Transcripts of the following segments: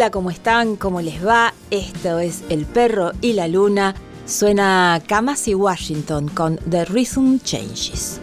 Hola, ¿cómo están? ¿Cómo les va? Esto es El Perro y la Luna. Suena Kamasi Washington con The Rhythm Changes.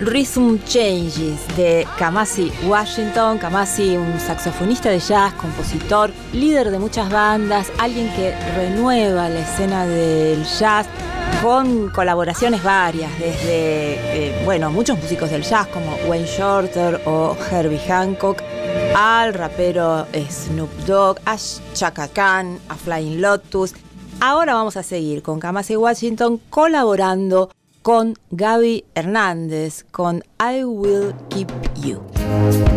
Rhythm Changes de Kamasi Washington. Kamasi, un saxofonista de jazz, compositor, líder de muchas bandas, alguien que renueva la escena del jazz con colaboraciones varias, desde, eh, bueno, muchos músicos del jazz como Wayne Shorter o Herbie Hancock, al rapero Snoop Dogg, a Chaka Khan, a Flying Lotus. Ahora vamos a seguir con Kamasi Washington colaborando con Gaby Hernández, con I Will Keep You.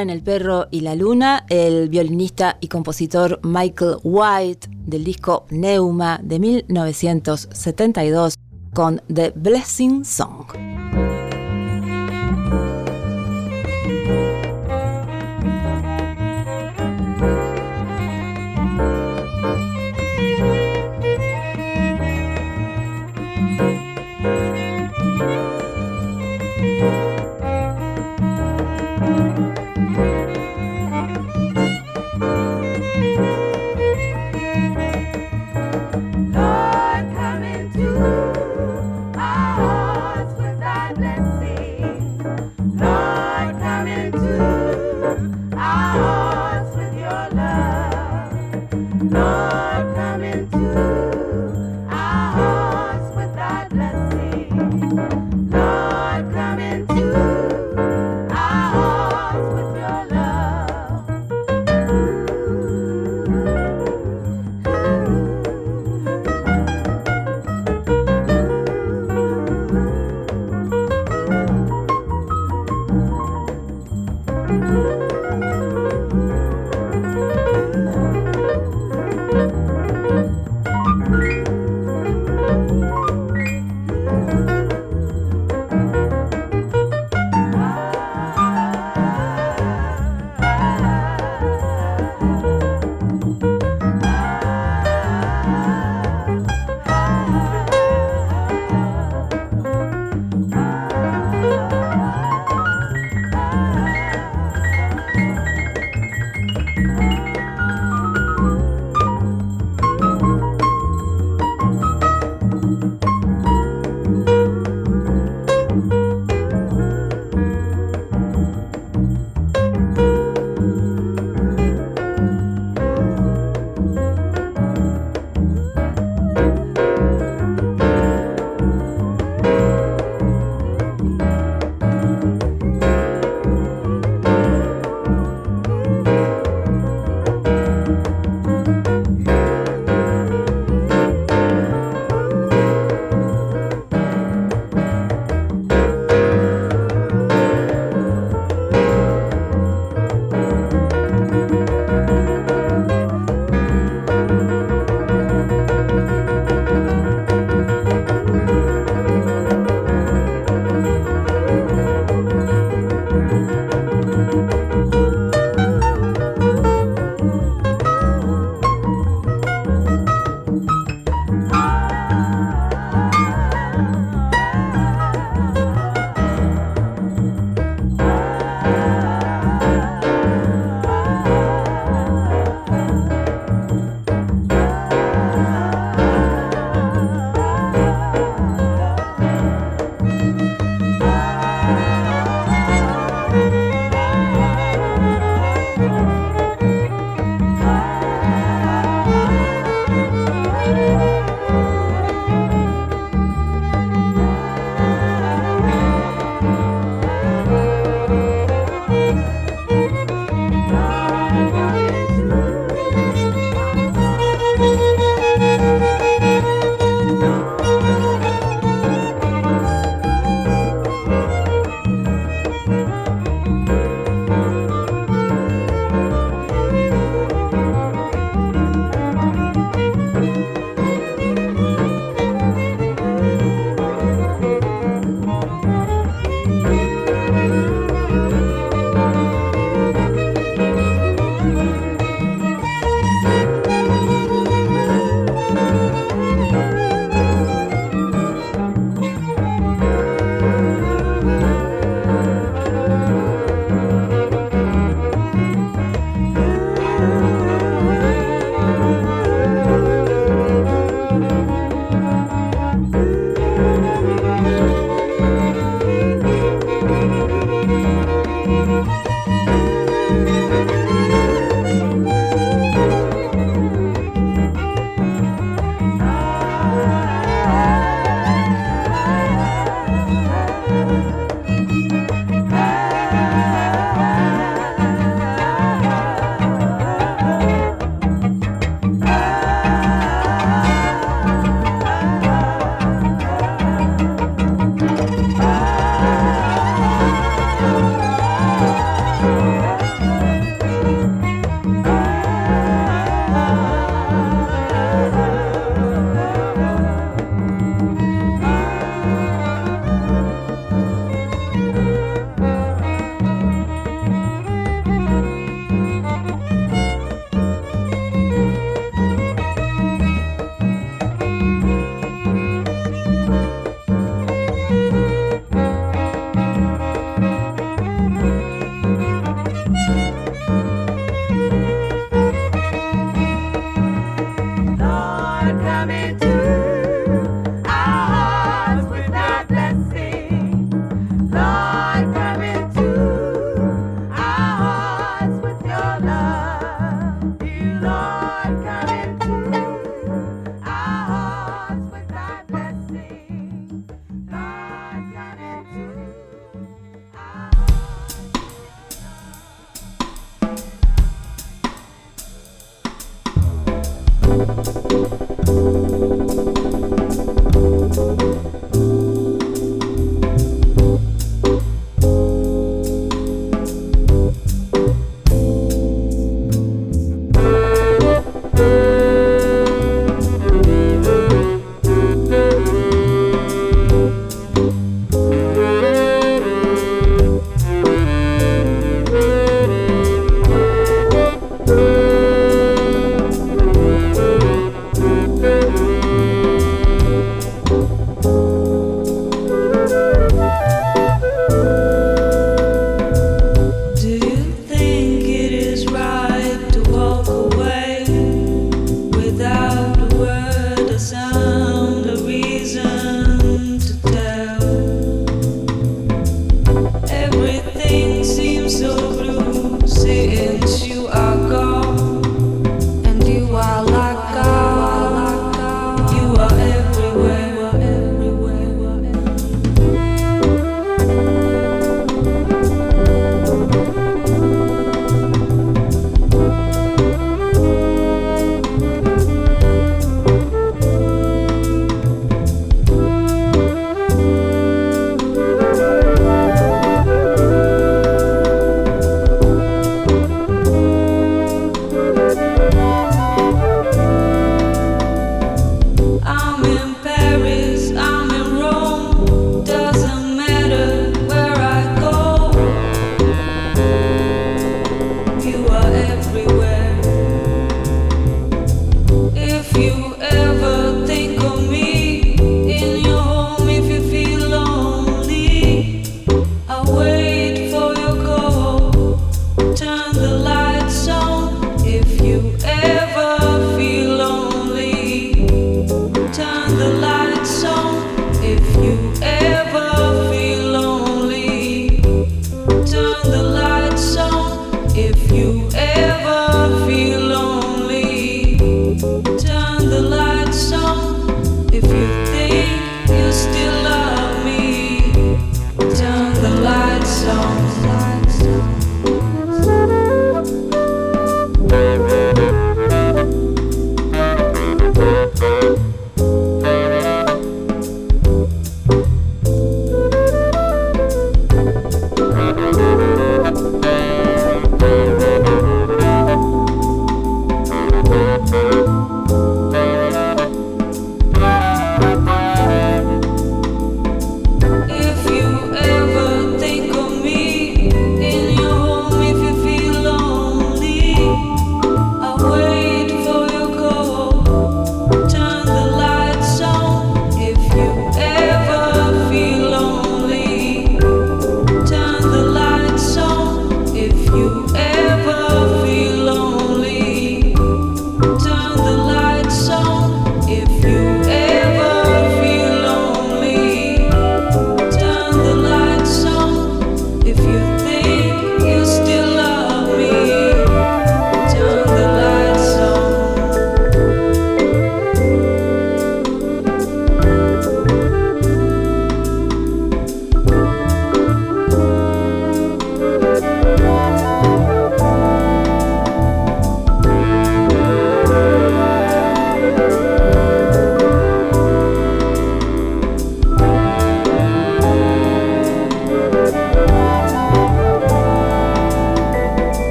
En El perro y la luna, el violinista y compositor Michael White del disco Neuma de 1972 con The Blessing Song.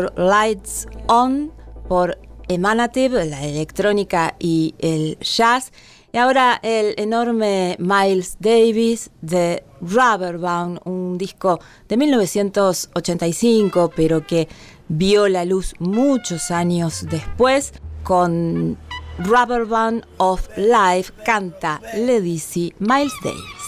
Lights On por Emanative, la electrónica y el jazz. Y ahora el enorme Miles Davis de Rubberbound, un disco de 1985, pero que vio la luz muchos años después con Rubberband of Life canta Lady Miles Davis.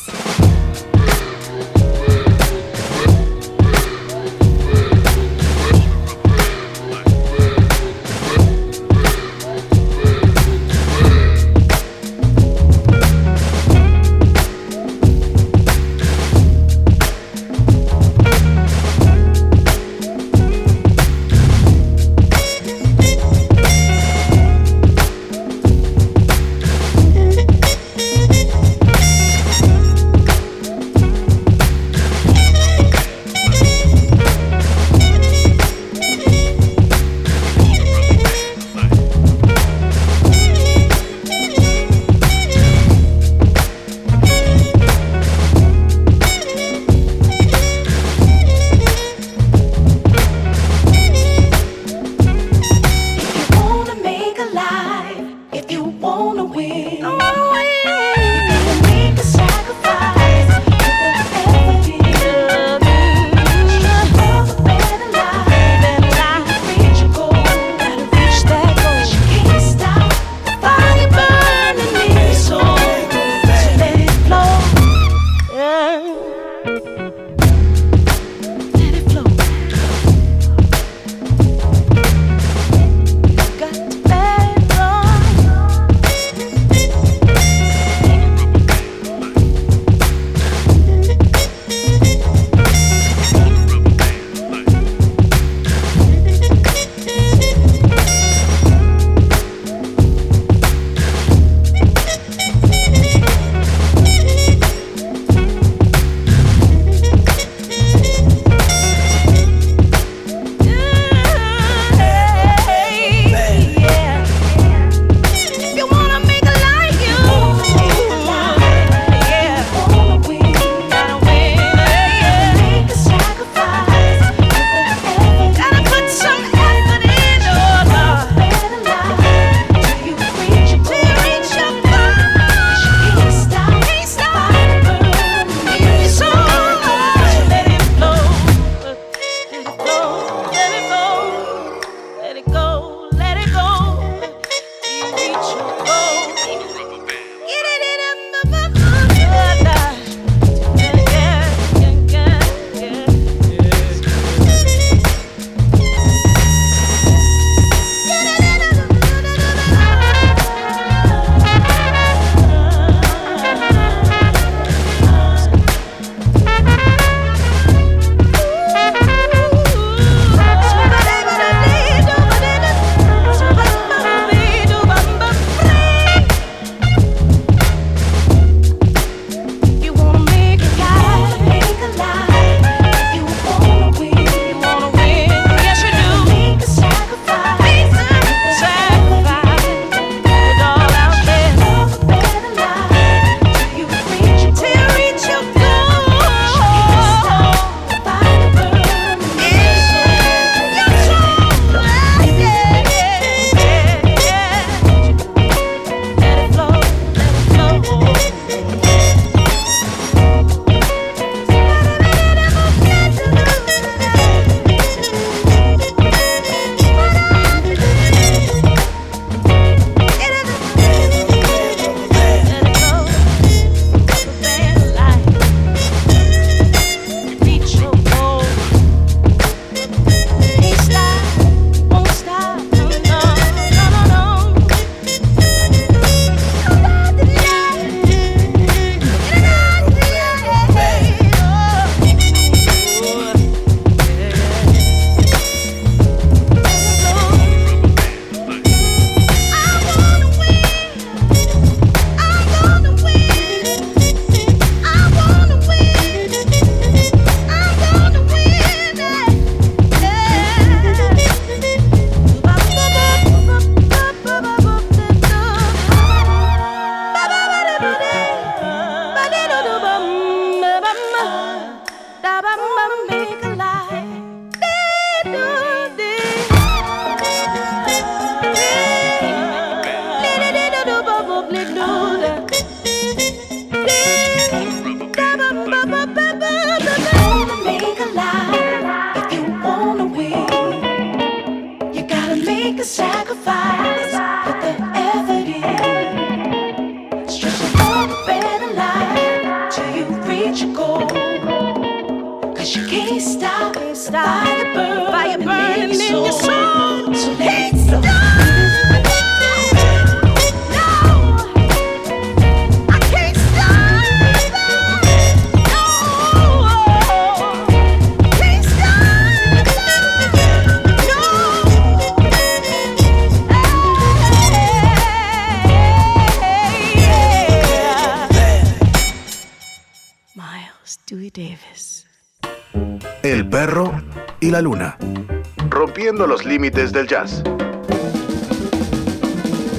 Límites del jazz.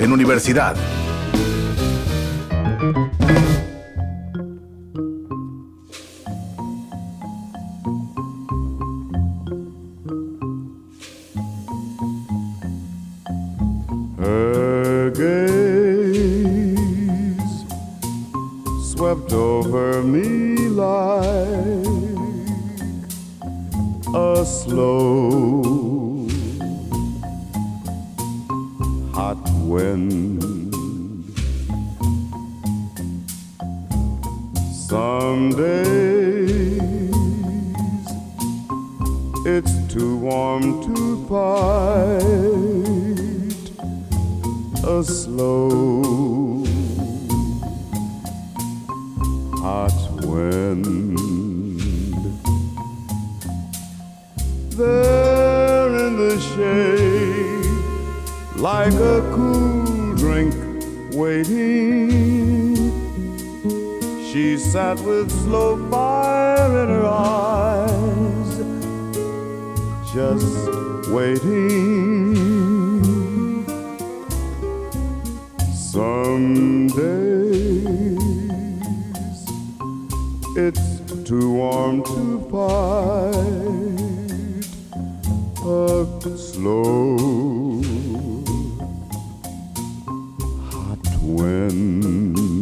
En universidad. Hot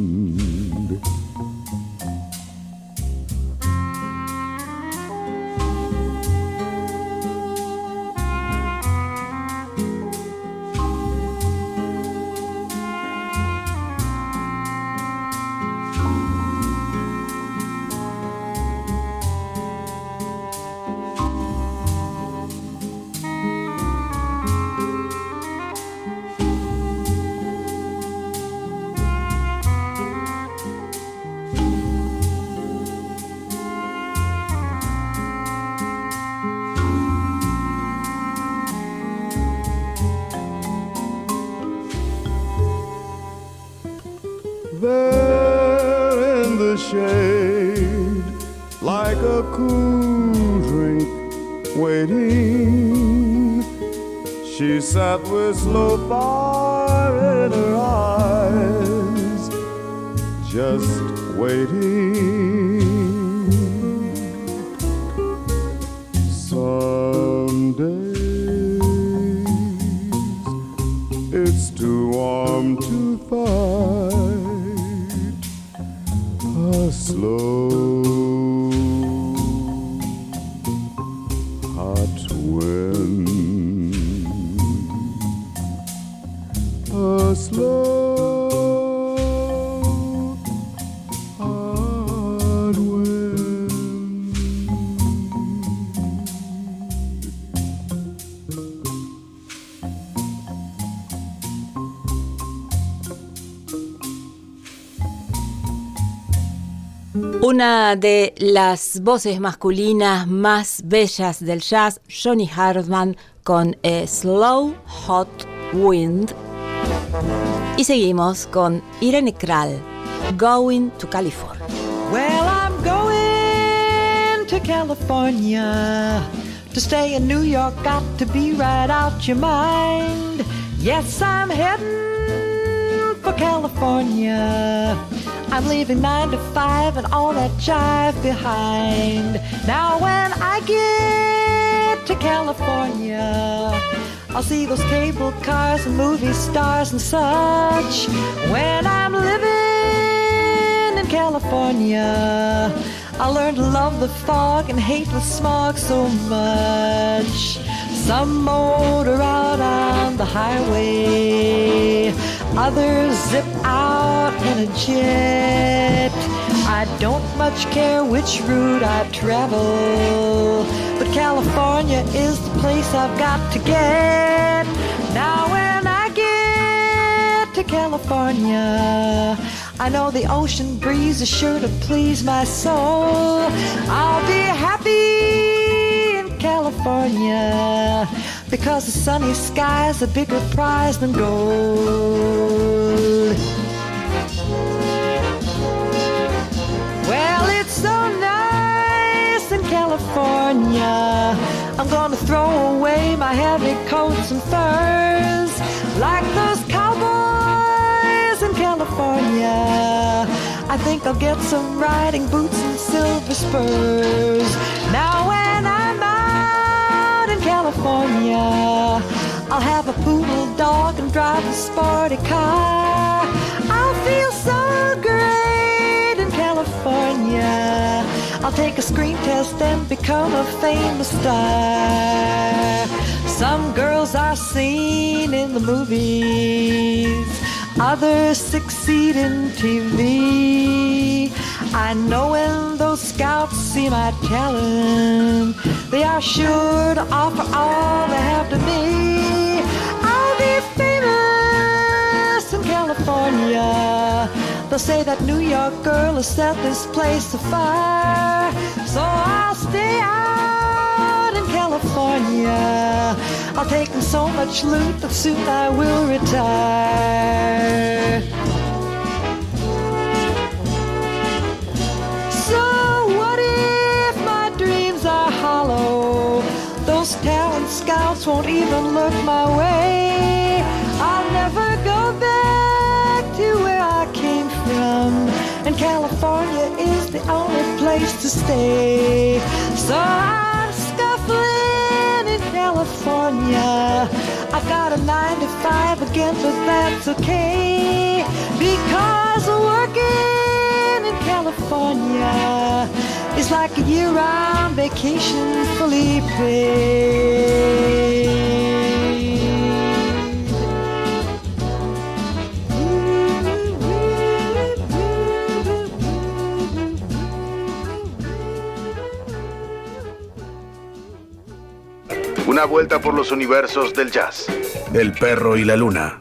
De las voces masculinas más bellas del jazz, Johnny Hartman con eh, Slow Hot Wind. Y seguimos con Irene Kral, Going to California. Well, I'm going to California to stay in New York. Got to be right out your mind. Yes, I'm heading for California. I'm leaving nine to five and all that jive behind. Now, when I get to California, I'll see those cable cars and movie stars and such. When I'm living in California, I learned to love the fog and hate the smog so much. Some motor out on the highway, others zip out in a jet. I don't much care which route I travel, but California is the place I've got to get. Now, when I get to California, I know the ocean breeze is sure to please my soul. I'll be happy in California because the sunny sky's a bigger prize than gold. Well, it's so nice in California. I'm gonna throw away my heavy coats and furs like those cowboys in California. I think I'll get some riding boots and silver spurs. Now I'll have a poodle dog and drive a sporty car. I'll feel so great in California. I'll take a screen test and become a famous star. Some girls are seen in the movies, others succeed in TV. I know when those scouts see my talent, they are sure to offer all they have to me. They'll say that New York girl has set this place afire. So I'll stay out in California. I'll take in so much loot that soon I will retire. So what if my dreams are hollow? Those talent scouts won't even look my way. California is the only place to stay. So I'm scuffling in California. I've got a nine to five again, but that's okay. Because working in California is like a year round vacation fully paid. Una vuelta por los universos del jazz. El perro y la luna.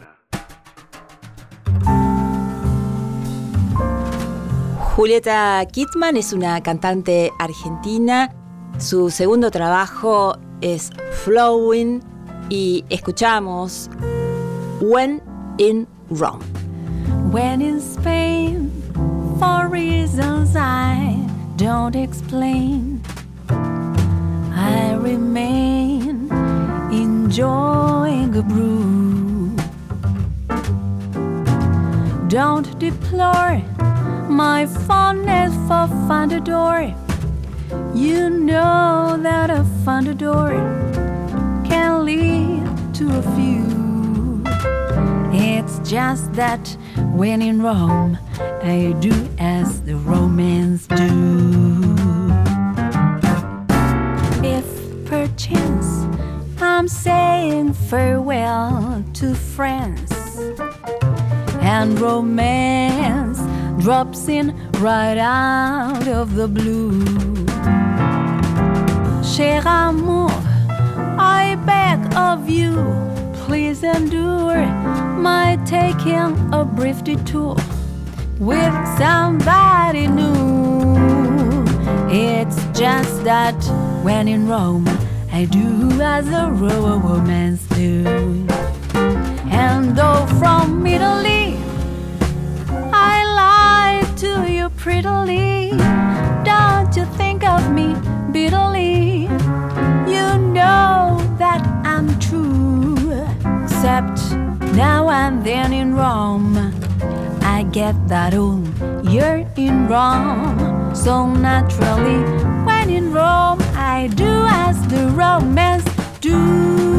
Julieta Kittman es una cantante argentina. Su segundo trabajo es Flowing y escuchamos When in Rome. When in Spain, for reasons I don't explain, I remain enjoying a brew. Don't deplore my fondness for Fundador. You know that a Fundador can lead to a few. It's just that when in Rome, I do as the Romans do. Perchance I'm saying farewell to France and romance drops in right out of the blue. Cher amour, I beg of you, please endure my taking a brief detour with somebody new. It's just that when in Rome, I do as the Romans do. And though from Italy, I lie to you prettily. Don't you think of me bitterly? You know that I'm true. Except now and then in Rome, I get that oh, you're in Rome. So naturally, when in Rome, I do as the Romans do.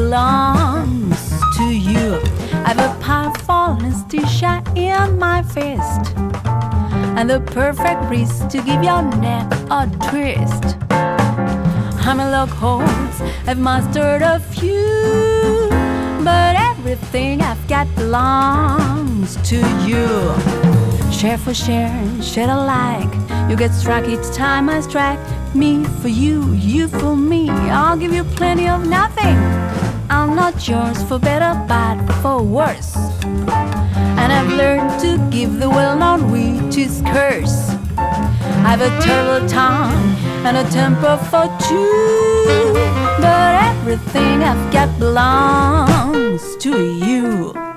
Belongs to you. I've a powerful anesthesia in my fist. And the perfect wrist to give your neck a twist. I'm a lock holds, I've mastered a few but everything I've got belongs to you. Share for share, share alike. You get struck each time I strike. Me for you, you for me. I'll give you plenty of nothing. I'm not yours for better, but for worse. And I've learned to give the well known witch's curse. I've a terrible tongue and a temper for two. But everything I've got belongs to you.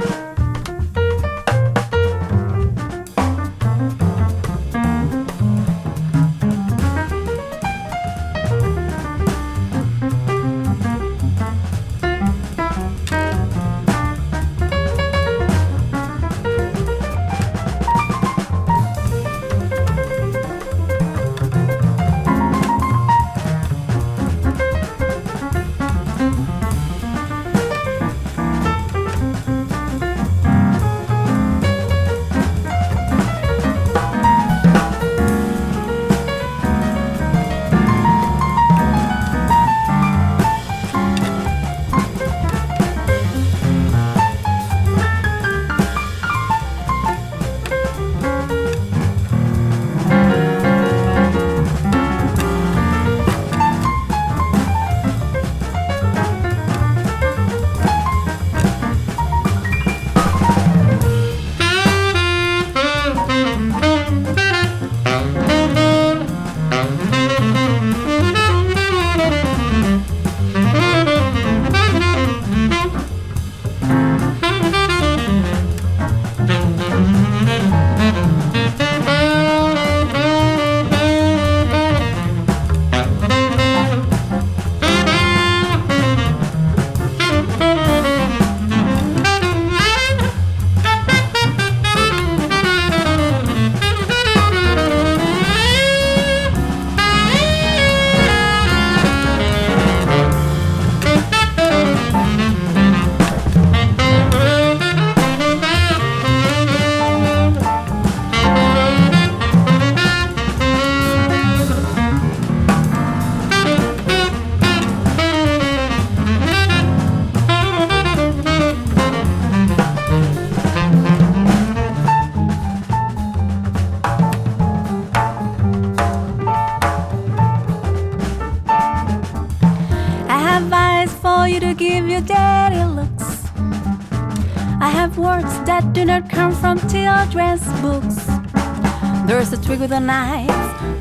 With a knife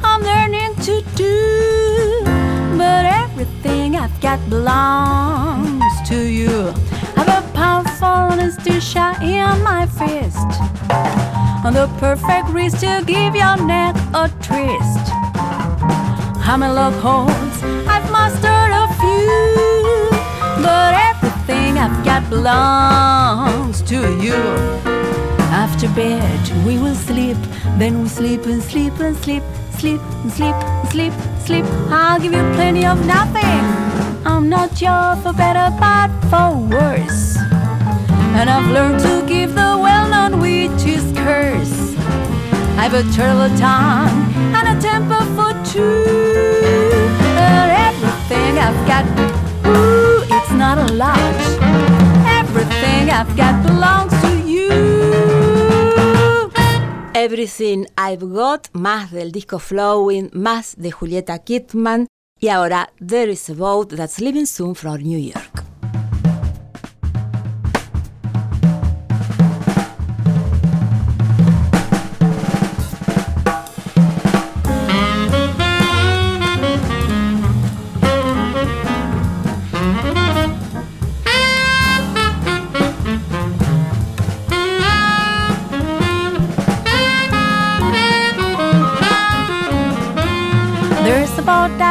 I'm learning to do. But everything I've got belongs to you. I've a powerful anesthesia in my fist. On the perfect wrist to give your neck a twist. I'm in love holds, I've mastered a few. But everything I've got belongs to you. After bed, we will sleep, then we'll sleep and sleep and sleep, sleep and sleep and sleep, sleep. I'll give you plenty of nothing. I'm not yours for better, but for worse. And I've learned to give the well known witch his curse. I've a turtle tongue and a temper for two. But everything I've got, ooh, it's not a lot. Everything I've got belongs Everything I've Got, más del disco Flowing, más de Julieta Kidman. Y ahora There is a Boat That's Leaving Soon from New York.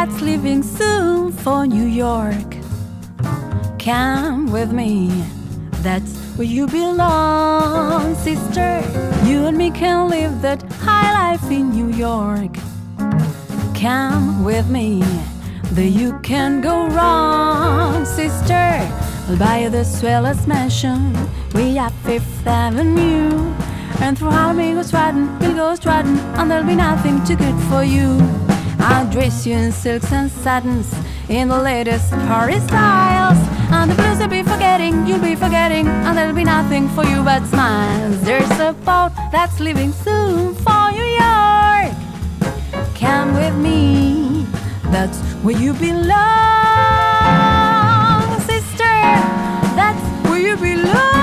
That's leaving soon for New York. Come with me, that's where you belong, sister. You and me can live that high life in New York. Come with me, there you can go wrong, sister. I'll buy you the swellest mansion, we at Fifth Avenue. And through Harlem go striding, we'll go striding, and there'll be nothing too good for you. I'll dress you in silks and satins, in the latest Paris styles. And the blues you'll be forgetting, you'll be forgetting, and there'll be nothing for you but smiles. There's a boat that's leaving soon for New York. Come with me, that's where you belong, sister. That's where you belong.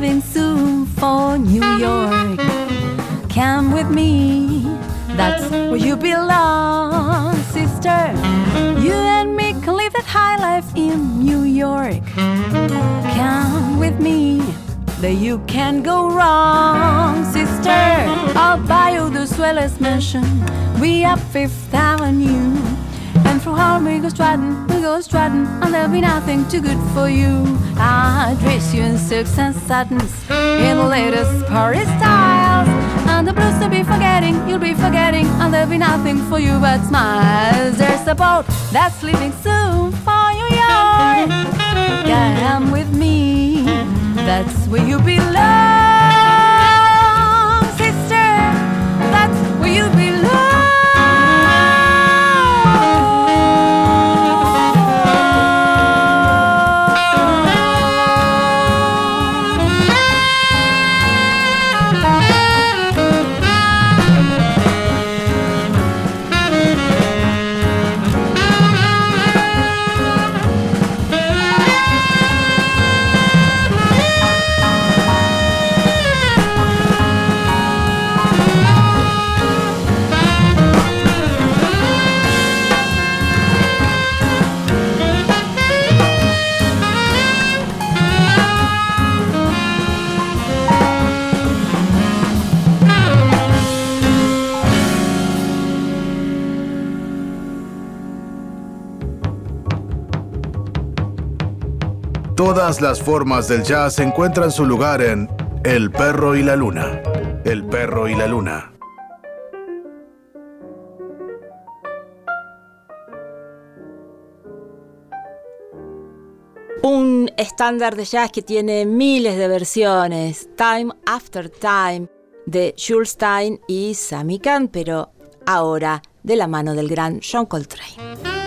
Leaving soon for New York. Come with me, that's where you belong, sister. You and me can live that high life in New York. Come with me, there you can go wrong, sister. I'll buy you the swellest mansion, we up Fifth Avenue. And through Harlem we go striding, we go strutting, and there'll be nothing too good for you. I dress you in silks and satins, in the latest Paris styles. And the blues you'll be forgetting, you'll be forgetting, and there'll be nothing for you but smiles. There's a boat that's leaving soon for New York. Come with me, that's where you belong, Todas las formas del jazz encuentran su lugar en El perro y la luna. El perro y la luna. Un estándar de jazz que tiene miles de versiones, Time After Time, de Jules Stein y Sammy Kahn, pero ahora de la mano del gran John Coltrane.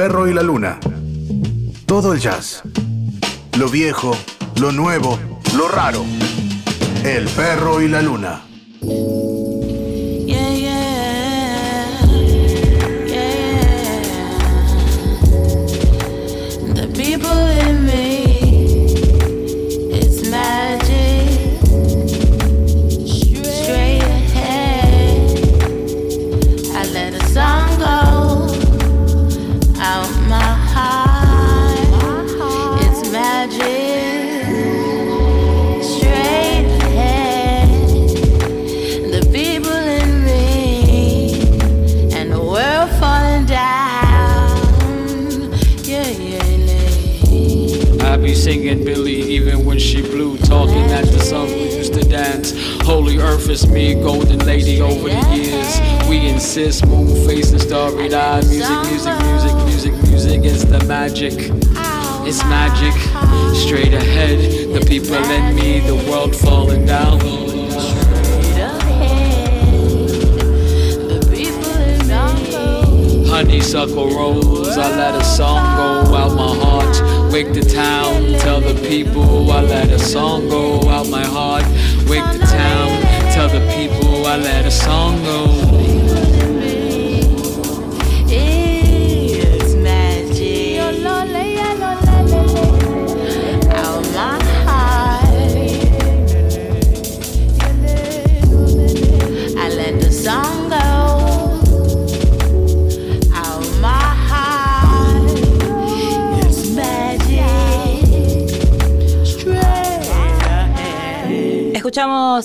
Perro y la luna. Todo el jazz. Lo viejo, lo nuevo, lo raro. El perro y la luna.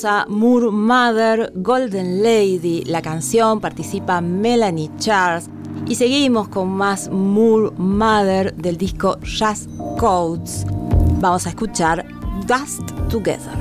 A Moor Mother, Golden Lady, la canción participa Melanie Charles y seguimos con más Moor Mother del disco Jazz Codes. Vamos a escuchar Dust Together.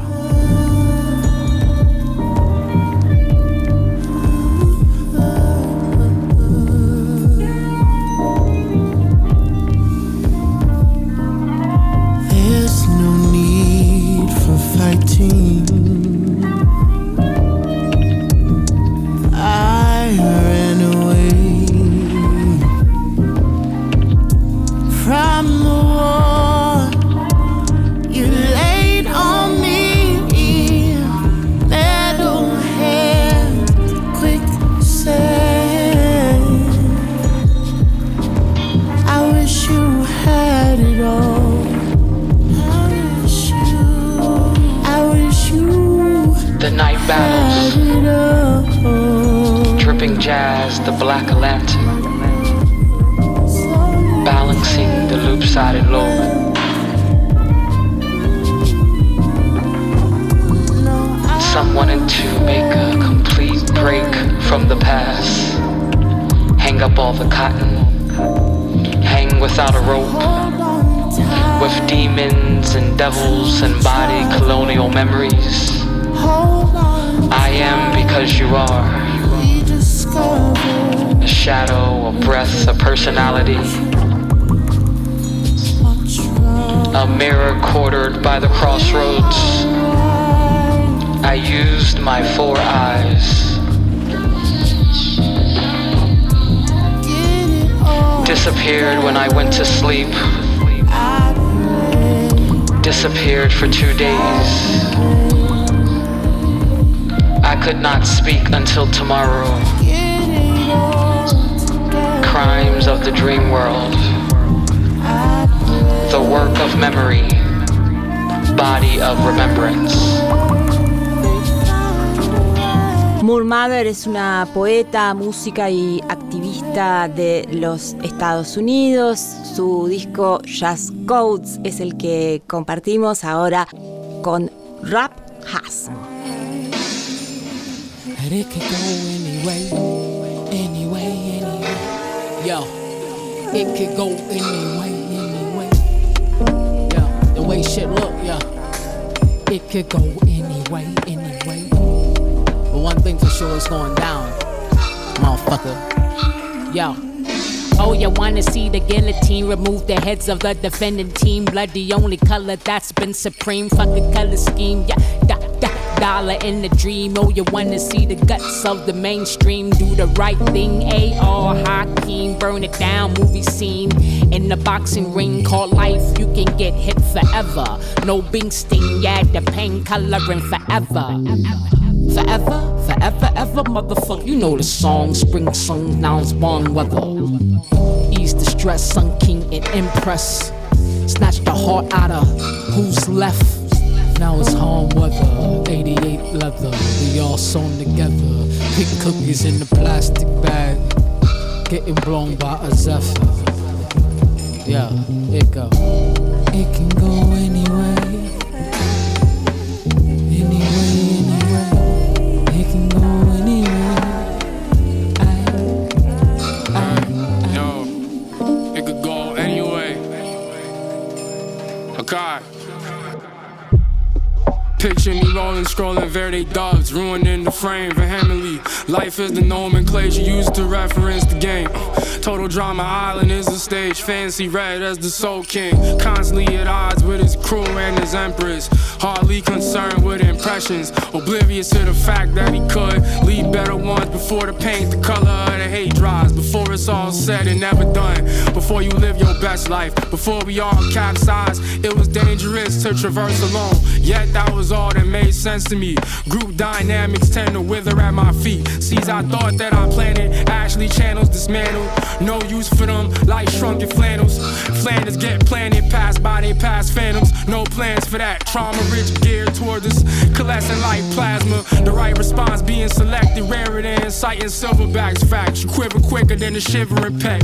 Poeta, música y activista de los Estados Unidos. Su disco Jazz Codes es el que compartimos ahora con Rap Has. The way shit look, yeah. It could go sure is going down, motherfucker. Yo. Oh, you wanna see the guillotine remove the heads of the defending team? Blood, the only color that's been supreme. Fuck a color scheme, yeah. Da, da, dollar in the dream. Oh, you wanna see the guts of the mainstream. Do the right thing, A.R. Hakeem. Burn it down, movie scene. In the boxing ring called life, you can get hit forever. No bing sting, yeah, the pain coloring forever. Forever, forever, ever, ever motherfucker. You know the song, spring song, now spawn weather. Ease the stress, sun king and impress. Snatch the heart out of who's left. Now it's home weather, 88 leather. We all sewn together. Pink cookies in the plastic bag. Getting blown by a zephyr. Yeah, it go. It can go anyway. Picture me rolling, scrolling Verde dubs, ruining the frame vehemently. Life is the nomenclature used to reference the game. Total drama island is the stage, fancy red as the soul king. Constantly at odds with his crew and his empress. Hardly concerned with impressions, oblivious to the fact that he could leave better ones before the paint, the color of the hate dries. Before it's all said and never done. Before you live your best life, before we all capsize, it was dangerous to traverse alone. Yet that was all that made sense to me. Group dynamics tend to wither at my feet. Seeds I thought that I planted, actually channels dismantled. No use for them, like shrunken flannels. Flanders get planted, passed by they past phantoms. No plans for that. Trauma rich geared toward us, coalescing like plasma. The right response being selected, rarer than inciting silverbacks. Facts, you quiver quicker than a shivering peck.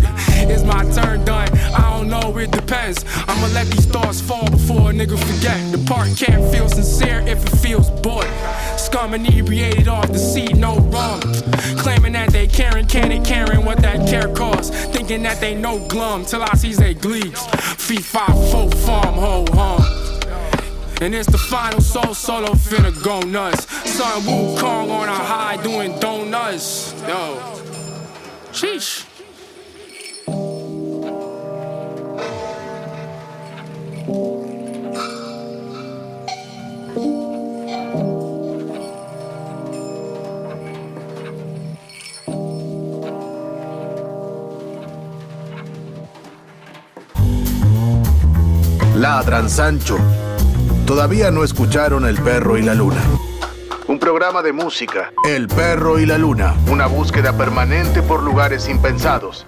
Is my turn done? I don't know, it depends. I'ma let these thoughts fall before a nigga forget. The part can't feel sincere if it feels bored. Scum inebriated off the seat, no wrong. Claiming that they caring, can it caring what that care costs. Thinking that they know glum till I sees they gleeks. Feet five, four, farm, ho, hum. And it's the final soul solo finna go nuts. Sun Wukong on a high doing donuts. Yo. Sheesh. Ladran Sancho. Todavía no escucharon El perro y la luna. Un programa de música. El perro y la luna. Una búsqueda permanente por lugares impensados.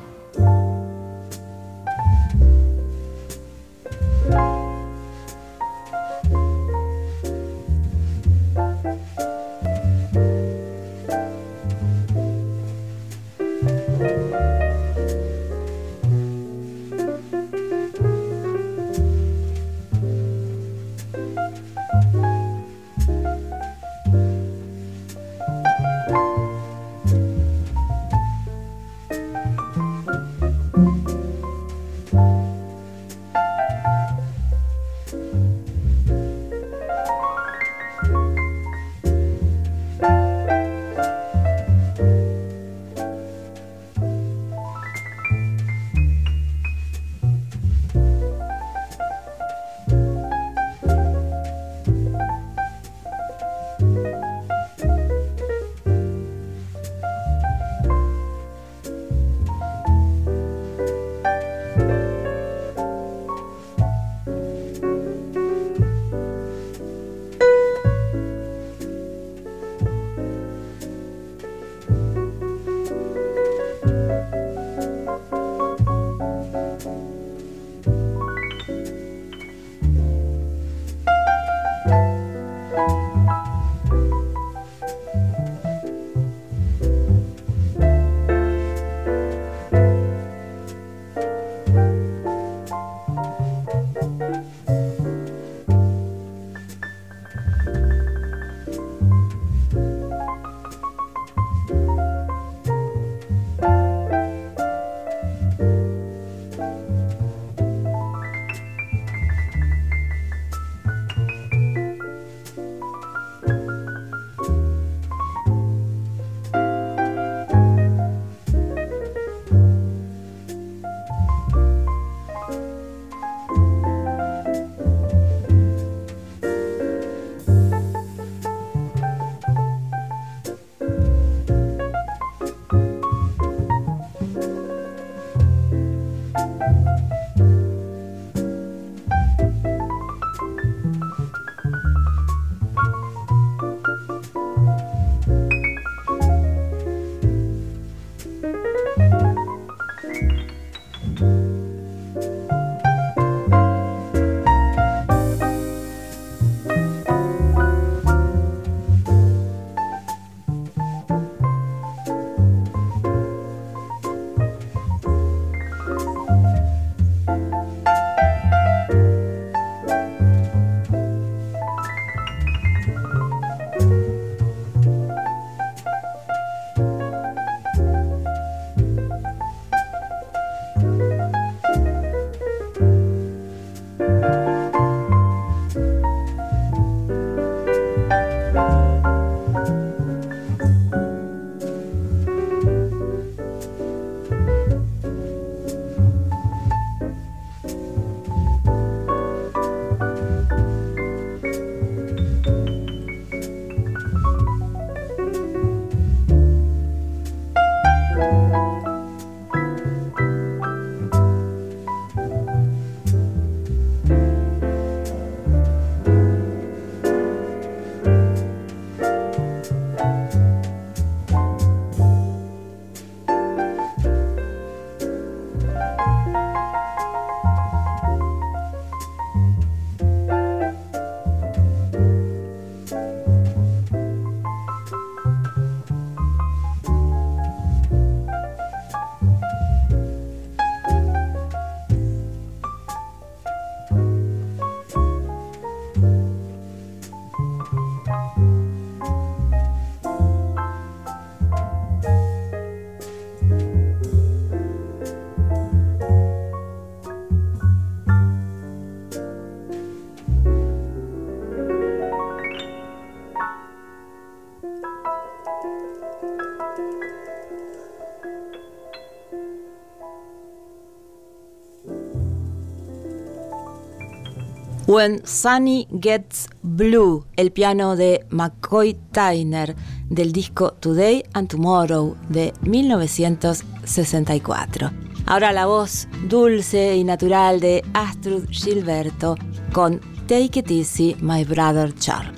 When Sunny Gets Blue, el piano de McCoy Tyner del disco Today and Tomorrow de 1964. Ahora la voz dulce y natural de Astrud Gilberto con Take It Easy, My Brother Charlie.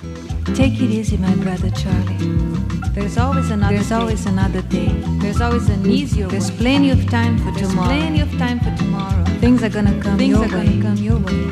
Take it easy, my brother Charlie. There's always another. There's day. always another day. There's always an easier. There's way. plenty of time for There's tomorrow. Plenty of time for tomorrow. Things are gonna come. Things your are way. gonna come your way.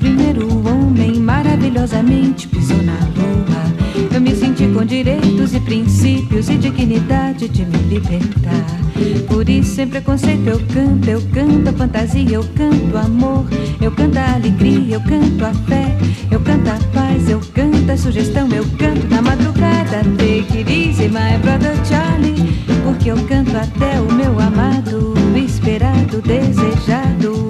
primeiro homem maravilhosamente pisou na lua, eu me senti com direitos e princípios e dignidade de me libertar. Por isso, sem preconceito, eu canto, eu canto a fantasia, eu canto amor, eu canto a alegria, eu canto a fé, eu canto a paz, eu canto a sugestão, eu canto na madrugada. Take it easy, my brother Charlie, porque eu canto até o meu amado, esperado, desejado,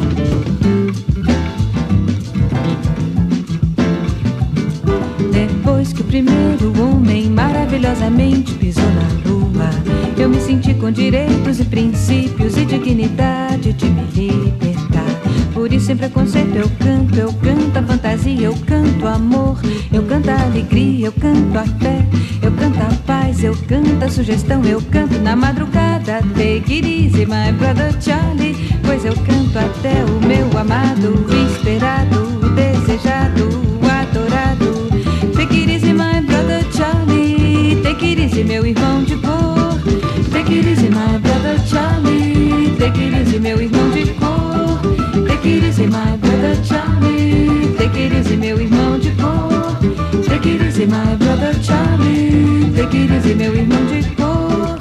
Primeiro homem maravilhosamente pisou na lua eu me senti com direitos e princípios e dignidade de me libertar. Por isso, sem preconceito, eu canto, eu canto a fantasia, eu canto amor, eu canto a alegria, eu canto a fé, eu canto a paz, eu canto a sugestão, eu canto na madrugada. Take it easy, my brother Charlie, pois eu canto até o meu amado, esperado, desejado,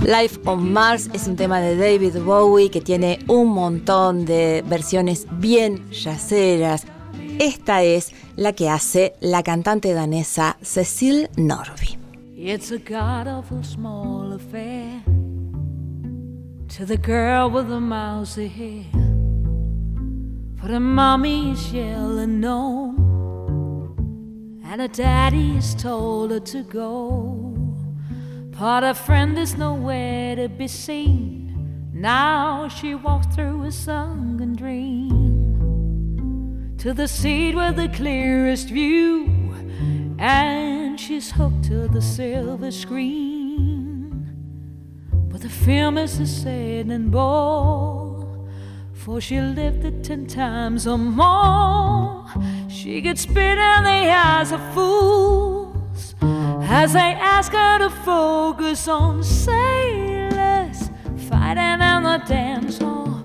Life on Mars es un tema de David Bowie que tiene un montón de versiones bien yaceras. Esta es la que hace la cantante danesa Cecil Norby. It's a god awful small affair to the girl with the mousy hair. For the mommy is yelling no, and her daddy has told her to go. But her friend is nowhere to be seen. Now she walks through a sunken dream to the seat with the clearest view, and she's hooked to the silver screen. But the film is a sad and for she lived it ten times or more. She gets spit in the eyes of fools as they ask her to focus on sailors fighting in the dance hall.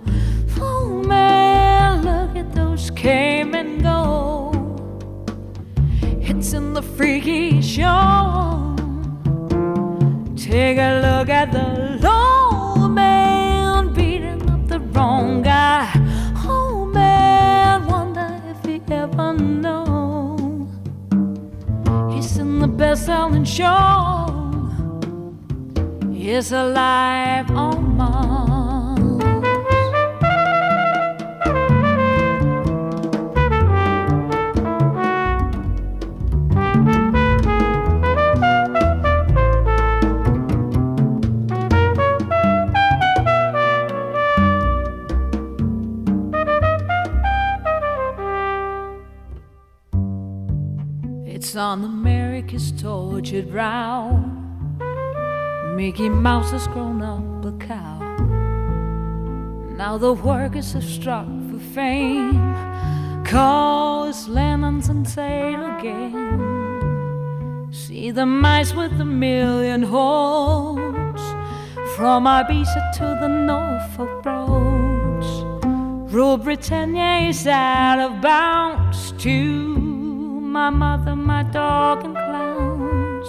Oh man, look at those came and go. It's in the freaky show. Take a look at the low man beating up the wrong guy. Oh man, wonder if he ever know. He's in the best-selling show. He's alive oh, on Mars. On America's tortured brow. Mickey Mouse has grown up a cow. Now the workers have struck for fame. Cause Lennon's and sale again. See the mice with a million holes. From Ibiza to the Norfolk Broads. Rule Britannia is out of bounds to my mother, my dog, and clowns.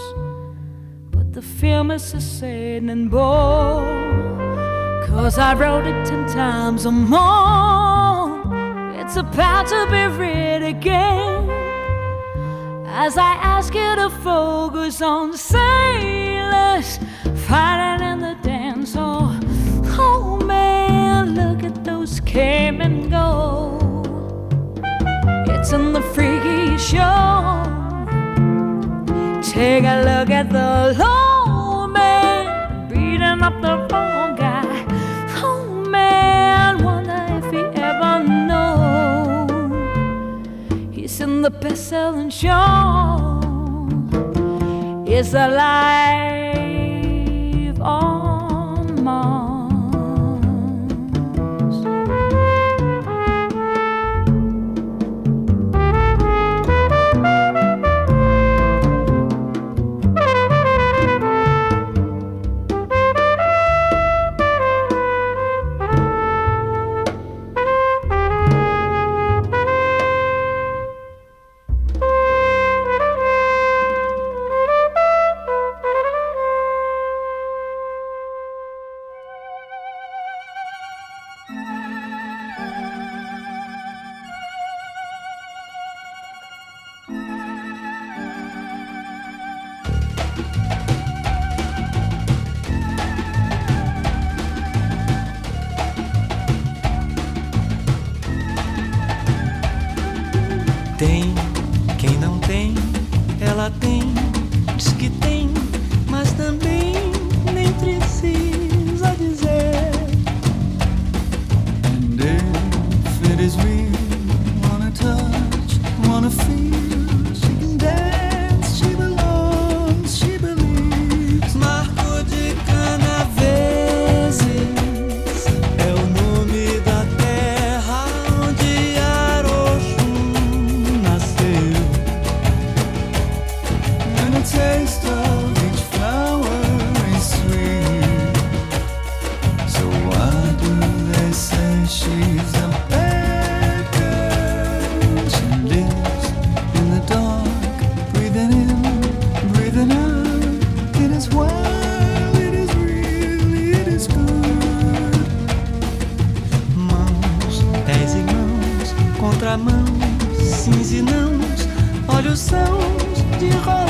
But the film is a Satan bore. Cause I wrote it ten times or more. It's about to be read again. As I ask you to focus on sailors fighting in the dance. hall. oh man, look at those came and go. It's in the freaky show. Take a look at the low man beating up the wrong guy. Oh man, wonder if he ever know. He's in the best-selling show. It's alive sons de rosa.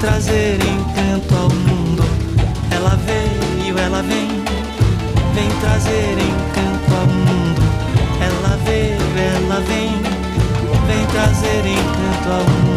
Trazer encanto ao mundo. Ela veio, ela vem, vem trazer encanto ao mundo. Ela veio, ela vem, vem trazer encanto ao mundo.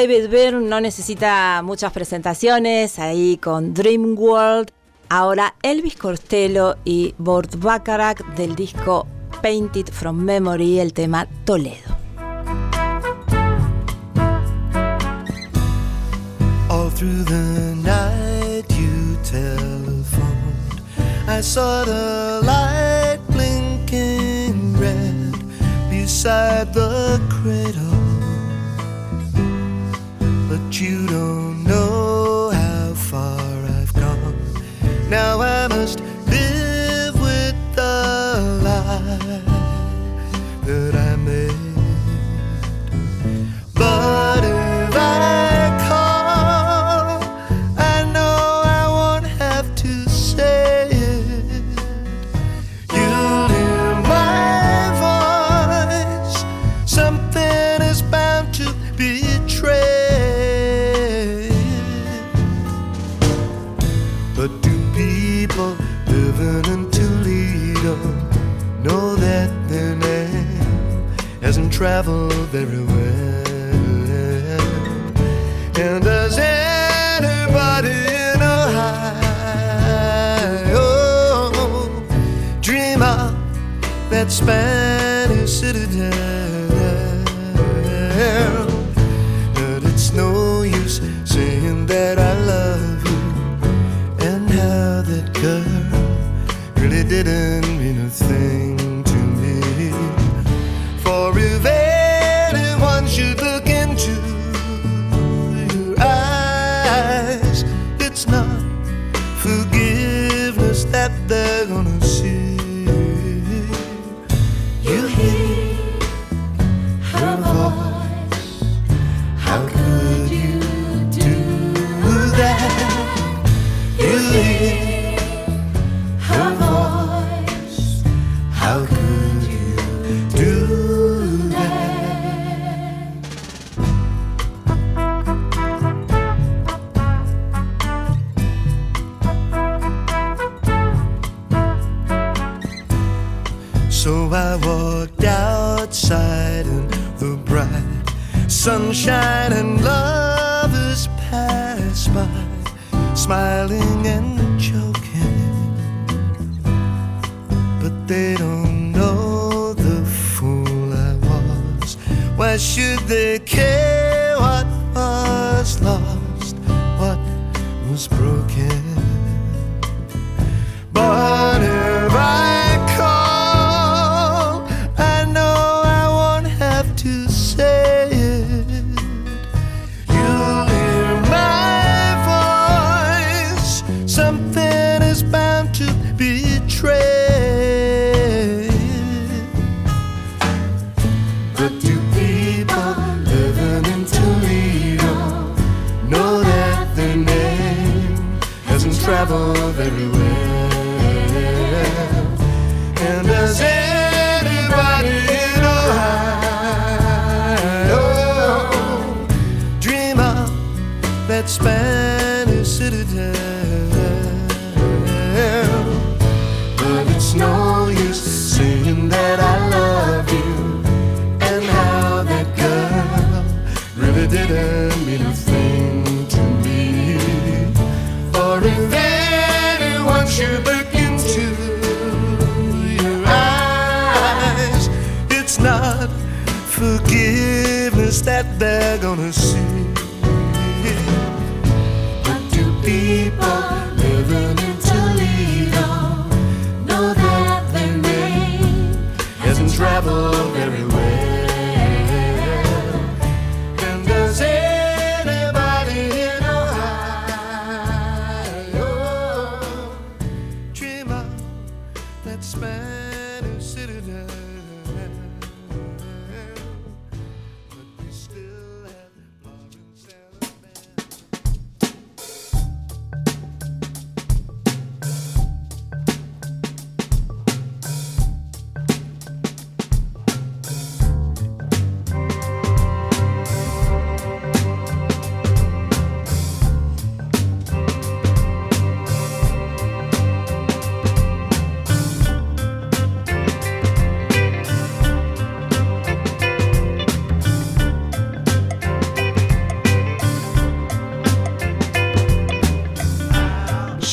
David Byrne no necesita muchas presentaciones ahí con Dream World. Ahora Elvis Costello y Burt Bacharach del disco Painted from Memory, el tema Toledo. All through the night you telephoned. I saw the you very well. Forgiveness that they're gonna see. But do people living in Toledo know that their name hasn't traveled very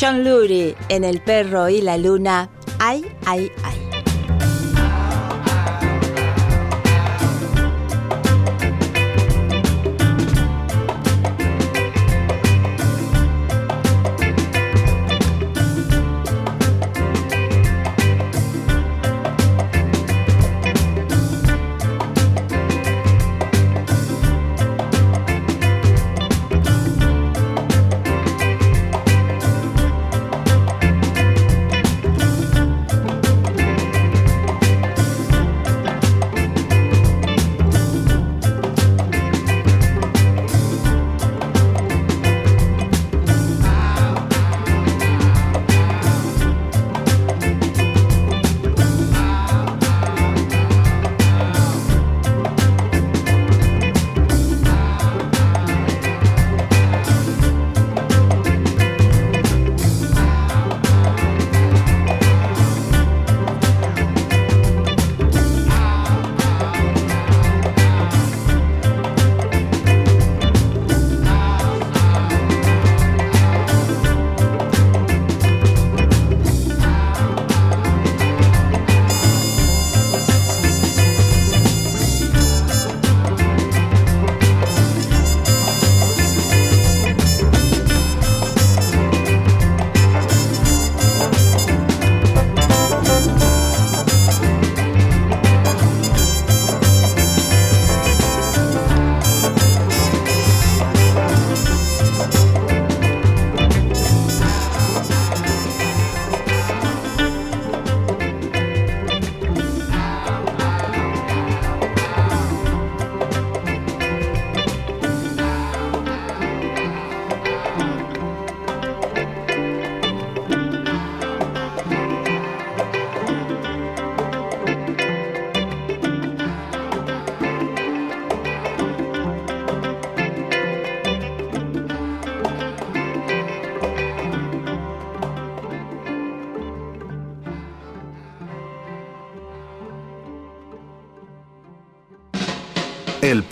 John Lurie en El perro y la luna. Ay, ay,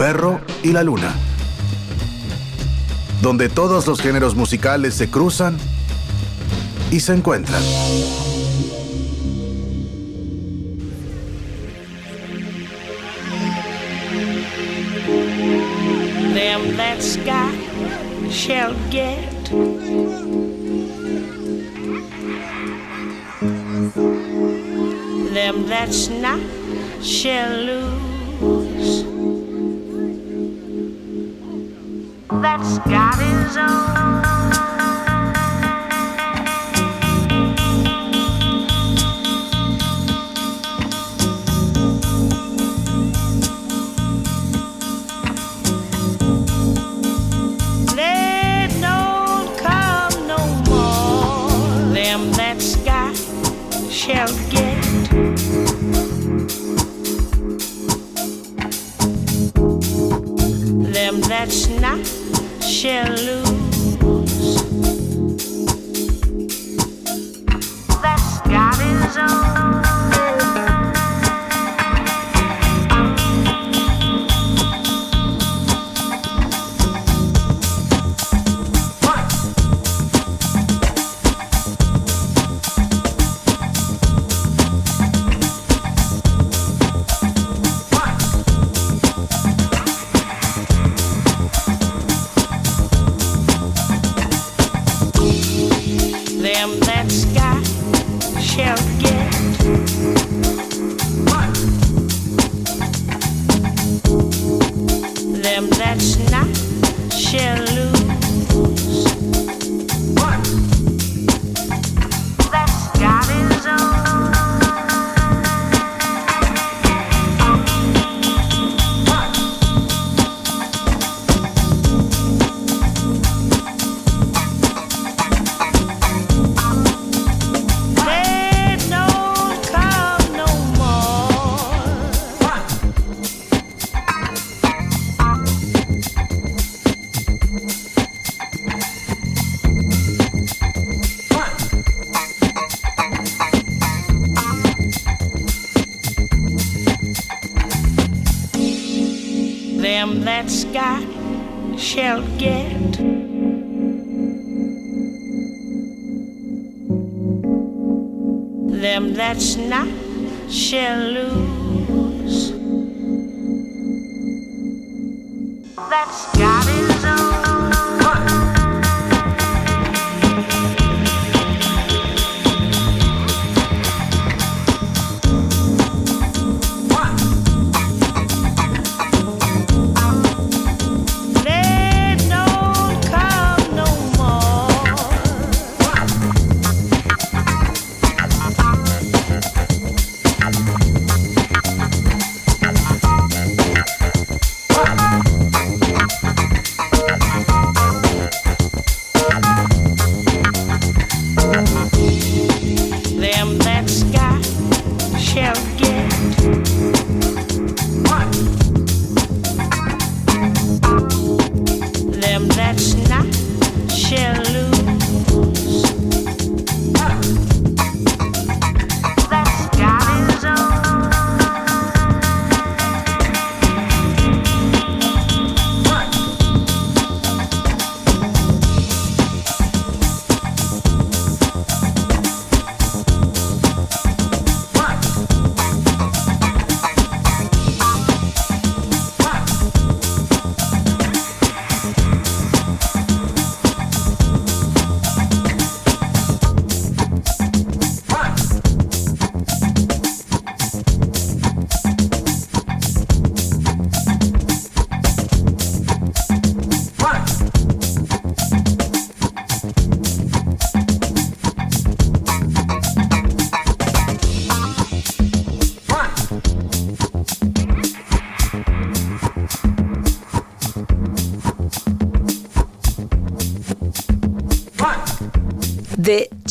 perro y la luna. Donde todos los géneros musicales se cruzan y se encuentran. Shall get. Shall lose. That's got his own. Shall lose.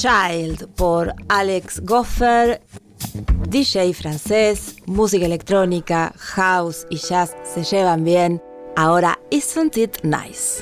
Child por Alex Goffer, DJ francés, música electrónica, house y jazz se llevan bien. Ahora, Isn't It Nice?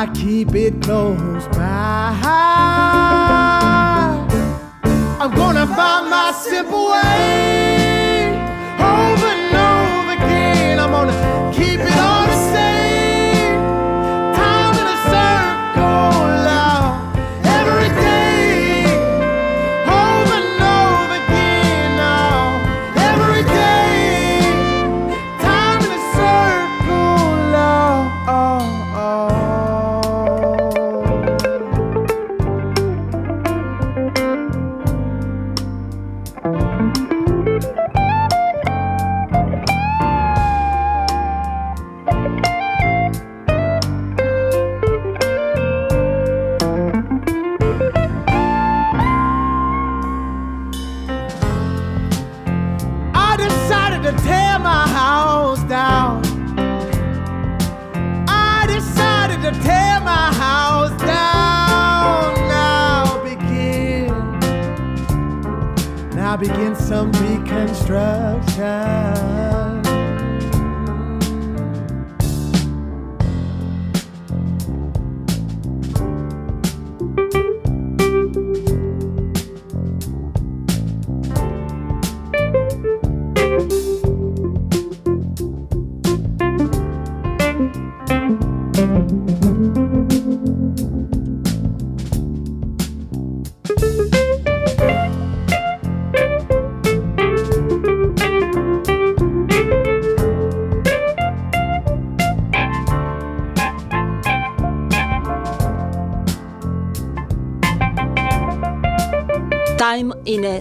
I keep it close by. I'm gonna find my simple way.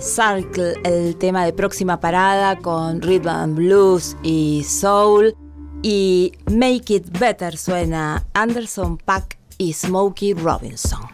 Circle, el tema de próxima parada con rhythm and blues y soul. Y Make It Better suena Anderson Pack y Smokey Robinson.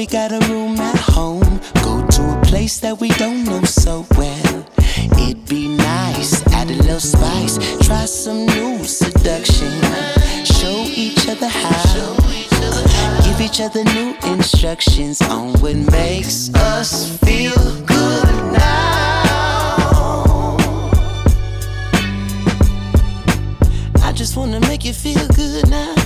we got a room at home. Go to a place that we don't know so well. It'd be nice, add a little spice, try some new seduction. Show each other how. Give each other new instructions on what makes us feel good now. I just wanna make you feel good now.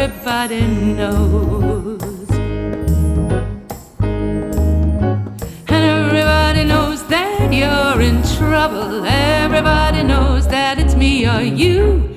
everybody knows. And everybody knows that you're in trouble. Everybody knows that it's me or you.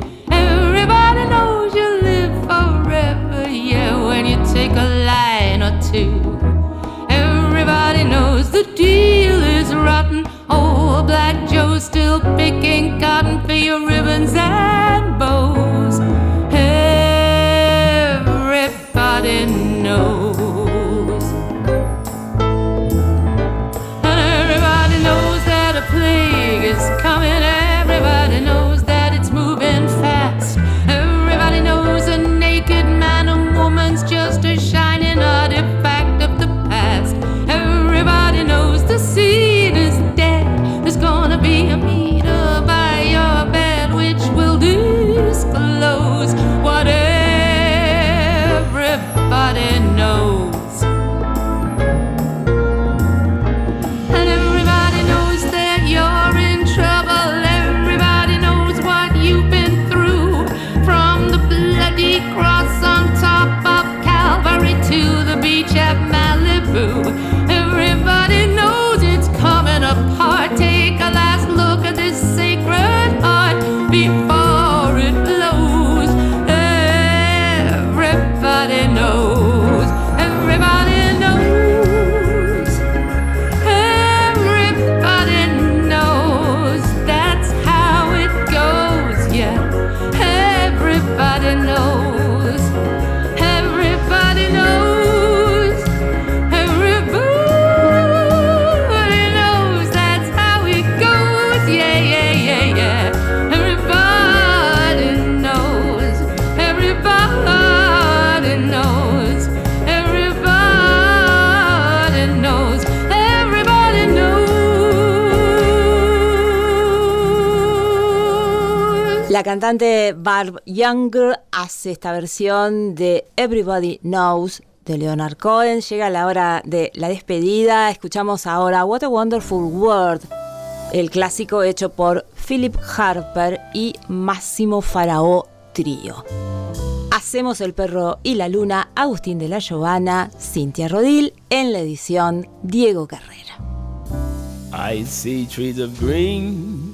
La cantante Barb Younger hace esta versión de Everybody Knows de Leonard Cohen. Llega la hora de la despedida. Escuchamos ahora What a Wonderful World, el clásico hecho por Philip Harper y Máximo Faraó Trío. Hacemos el perro y la luna, Agustín de la Giovanna, Cintia Rodil, en la edición Diego Carrera. I see trees of green,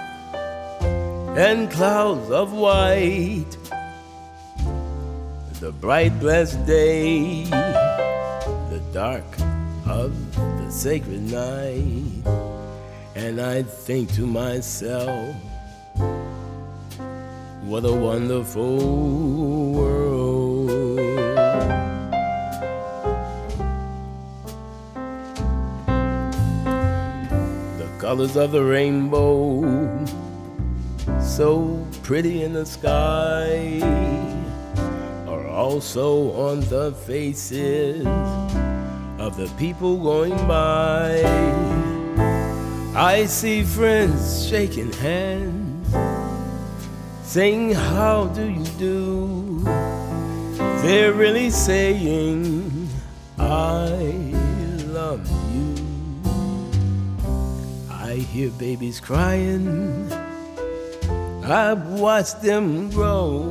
and clouds of white. The bright blessed day, the dark of the sacred night. And I think to myself, what a wonderful world. The colors of the rainbow, so pretty in the sky, are also on the faces of the people going by. I see friends shaking hands, saying, How do you do? They're really saying, I love you. I hear babies crying, I've watched them grow.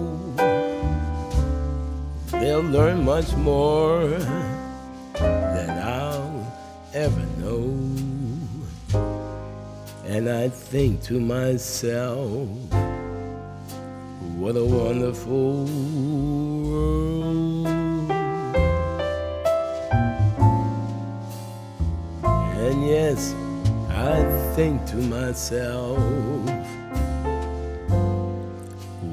They'll learn much more than I'll ever know. And I think to myself, what a wonderful world. And yes, I think to myself,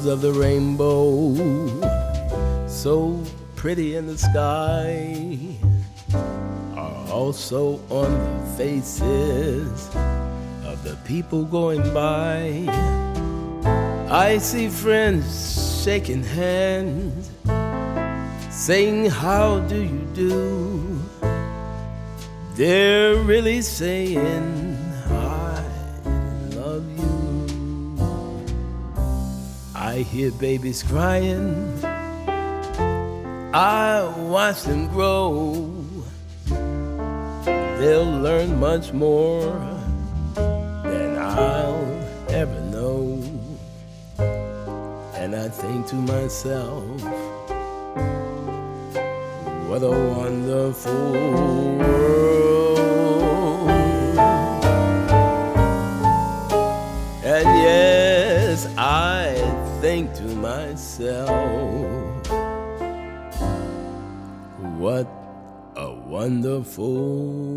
Colors of the rainbow, so pretty in the sky, are also on the faces of the people going by. I see friends shaking hands, saying, How do you do? They're really saying, hear babies crying. I watch them grow. They'll learn much more than I'll ever know. And I think to myself, what a wonderful world. Myself, what a wonderful